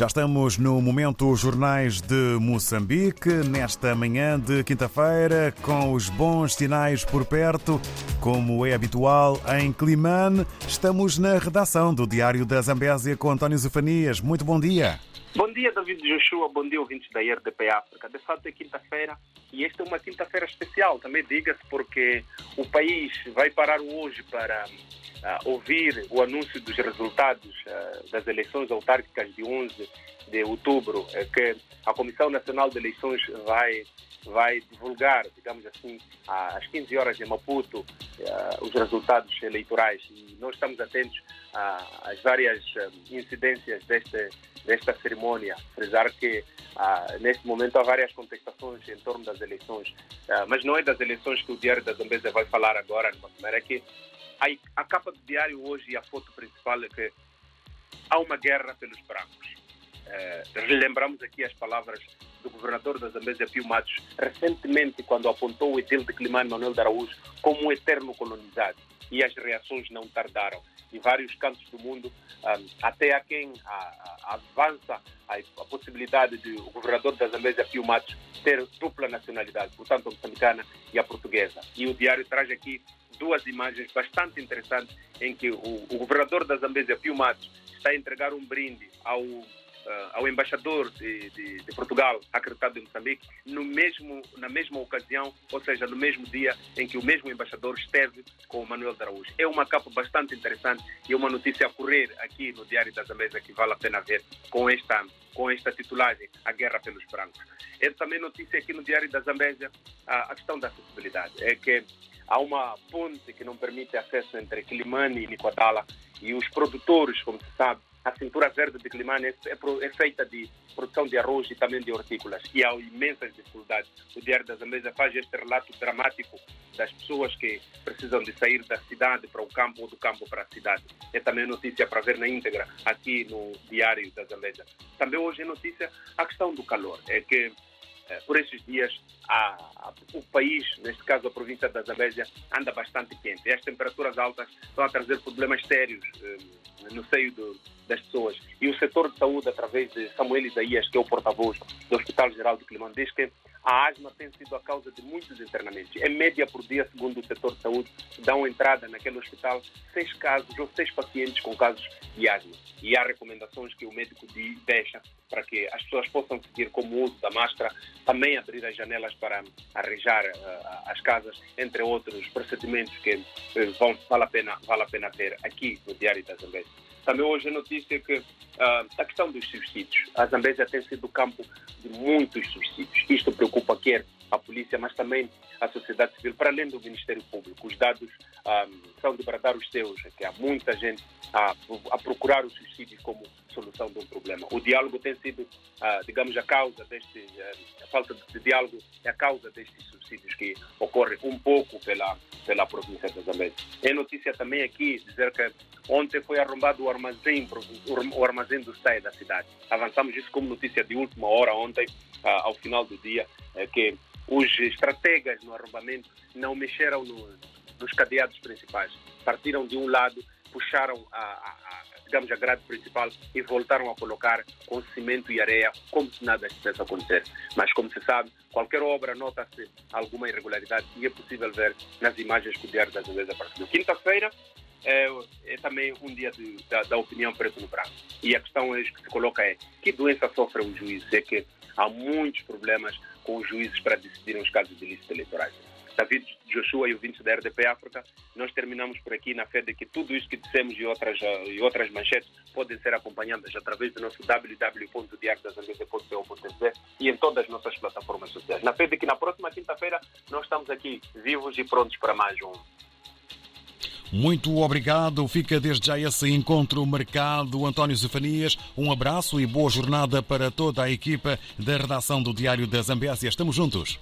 Já estamos no momento Jornais de Moçambique, nesta manhã de quinta-feira, com os bons sinais por perto, como é habitual em Climane. Estamos na redação do Diário da Zambésia com António Zefanias. Muito bom dia. Bom dia, David Joshua. Bom dia, ouvintes da RDP África. De fato, é quinta-feira e esta é uma quinta-feira especial, também diga-se, porque o país vai parar hoje para uh, ouvir o anúncio dos resultados uh, das eleições autárquicas de 11 de outubro, uh, que a Comissão Nacional de Eleições vai, vai divulgar, digamos assim, às 15 horas em Maputo, os resultados eleitorais. E nós estamos atentos às várias incidências deste, desta cerimônia. Frisar que neste momento há várias contestações em torno das eleições, mas não é das eleições que o Diário da Zambésia vai falar agora, mas é que a, capa do diário hoje e a foto principal é que há uma guerra pelos brancos. É, lembramos aqui as palavras do governador da Zambésia, Pio Matos, recentemente, quando apontou o edil de Climane Manuel de Araújo como um eterno colonizado. E as reações não tardaram. Em vários cantos do mundo, um, até a quem avança a, a, possibilidade de o governador da Zambésia, Pio Matos, ter dupla nacionalidade, portanto, a moçambicana e a portuguesa. E o diário traz aqui duas imagens bastante interessantes em que o, o governador da Zambésia, Pio Matos, está a entregar um brinde ao, uh, ao embaixador de, de, de, Portugal, acreditado em Moçambique, no mesmo, na mesma ocasião, ou seja, no mesmo dia em que o mesmo embaixador esteve com o Manuel de Araújo. É uma capa bastante interessante e é uma notícia a correr aqui no Diário da Zambésia que vale a pena ver com esta, com esta titulagem, A Guerra pelos Brancos. É também notícia aqui no Diário da Zambésia a, questão da acessibilidade. É que há uma ponte que não permite acesso entre Quilimane e Nicoatala e os produtores, como se sabe, a cintura verde de Climane é, é, é, feita de produção de arroz e também de hortícolas e há imensas dificuldades. O Diário da Zambésia faz este relato dramático das pessoas que precisam de sair da cidade para o campo ou do campo para a cidade. É também notícia para ver na íntegra aqui no Diário da Zambésia. Também hoje é notícia a questão do calor. É que por esses dias a, a, o país, neste caso a província da Zambésia, anda bastante quente. E as temperaturas altas estão a trazer problemas sérios eh, no seio do, das pessoas. E o setor de saúde, através de Samuel Isaías, que é o porta-voz do Hospital Geral de Climão, diz que a asma tem sido a causa de muitos internamentos. Em média, por dia, segundo o setor de saúde, dão entrada naquele hospital seis casos ou seis pacientes com casos de asma. E há recomendações que o médico deixa para que as pessoas possam seguir como o uso da máscara, também abrir as janelas para arranjar uh, as casas, entre outros procedimentos que uh, vão, vale, a pena, vale a pena ter aqui no Diário da Zambésia. Também hoje a notícia que uh, a questão dos subsídios. A Zambésia tem sido campo de muitos subsídios. Isto preocupa quer a polícia, mas também a sociedade civil, para além do Ministério Público. Os dados um, ah, são de bradar os seus, que há muita gente a, a, procurar o suicídio como solução de um problema. O diálogo tem sido, uh, digamos, a causa deste, uh, a falta de diálogo é a causa destes suicídios que ocorrem um pouco pela, pela província de Zambésia. É notícia também aqui dizer que ontem foi arrombado o armazém, o armazém do STAE da cidade. Avançamos isso como notícia de última hora ontem, uh, ao final do dia, que os estrategas no arrombamento não mexeram no, nos cadeados principais. Partiram de um lado, puxaram a, a, a, digamos, a grade principal e voltaram a colocar com cimento e areia como se nada estivesse a acontecer. Mas, como se sabe, qualquer obra nota-se alguma irregularidade e é possível ver nas imagens que o Diário da Zambésia apareceu. Quinta-feira é, é, também um dia de, da, da, opinião preto no branco. E a questão é, que se coloca é que doença sofre o juiz? É que há muitos problemas com os juízes para decidirem os casos de ilícitos eleitorais. David Joshua e o ouvintes da RDP África, nós terminamos por aqui na fé de que tudo isso que dissemos e outras, e outras manchetes podem ser acompanhadas através do nosso www.diariodazambesa.co.tz e em todas as nossas plataformas sociais. Na fé de que na próxima quinta-feira nós estamos aqui vivos e prontos para mais um muito obrigado. Fica desde já esse encontro marcado. António Zefanias, um abraço e boa jornada para toda a equipa da redação do Diário da Zambésia. Estamos juntos.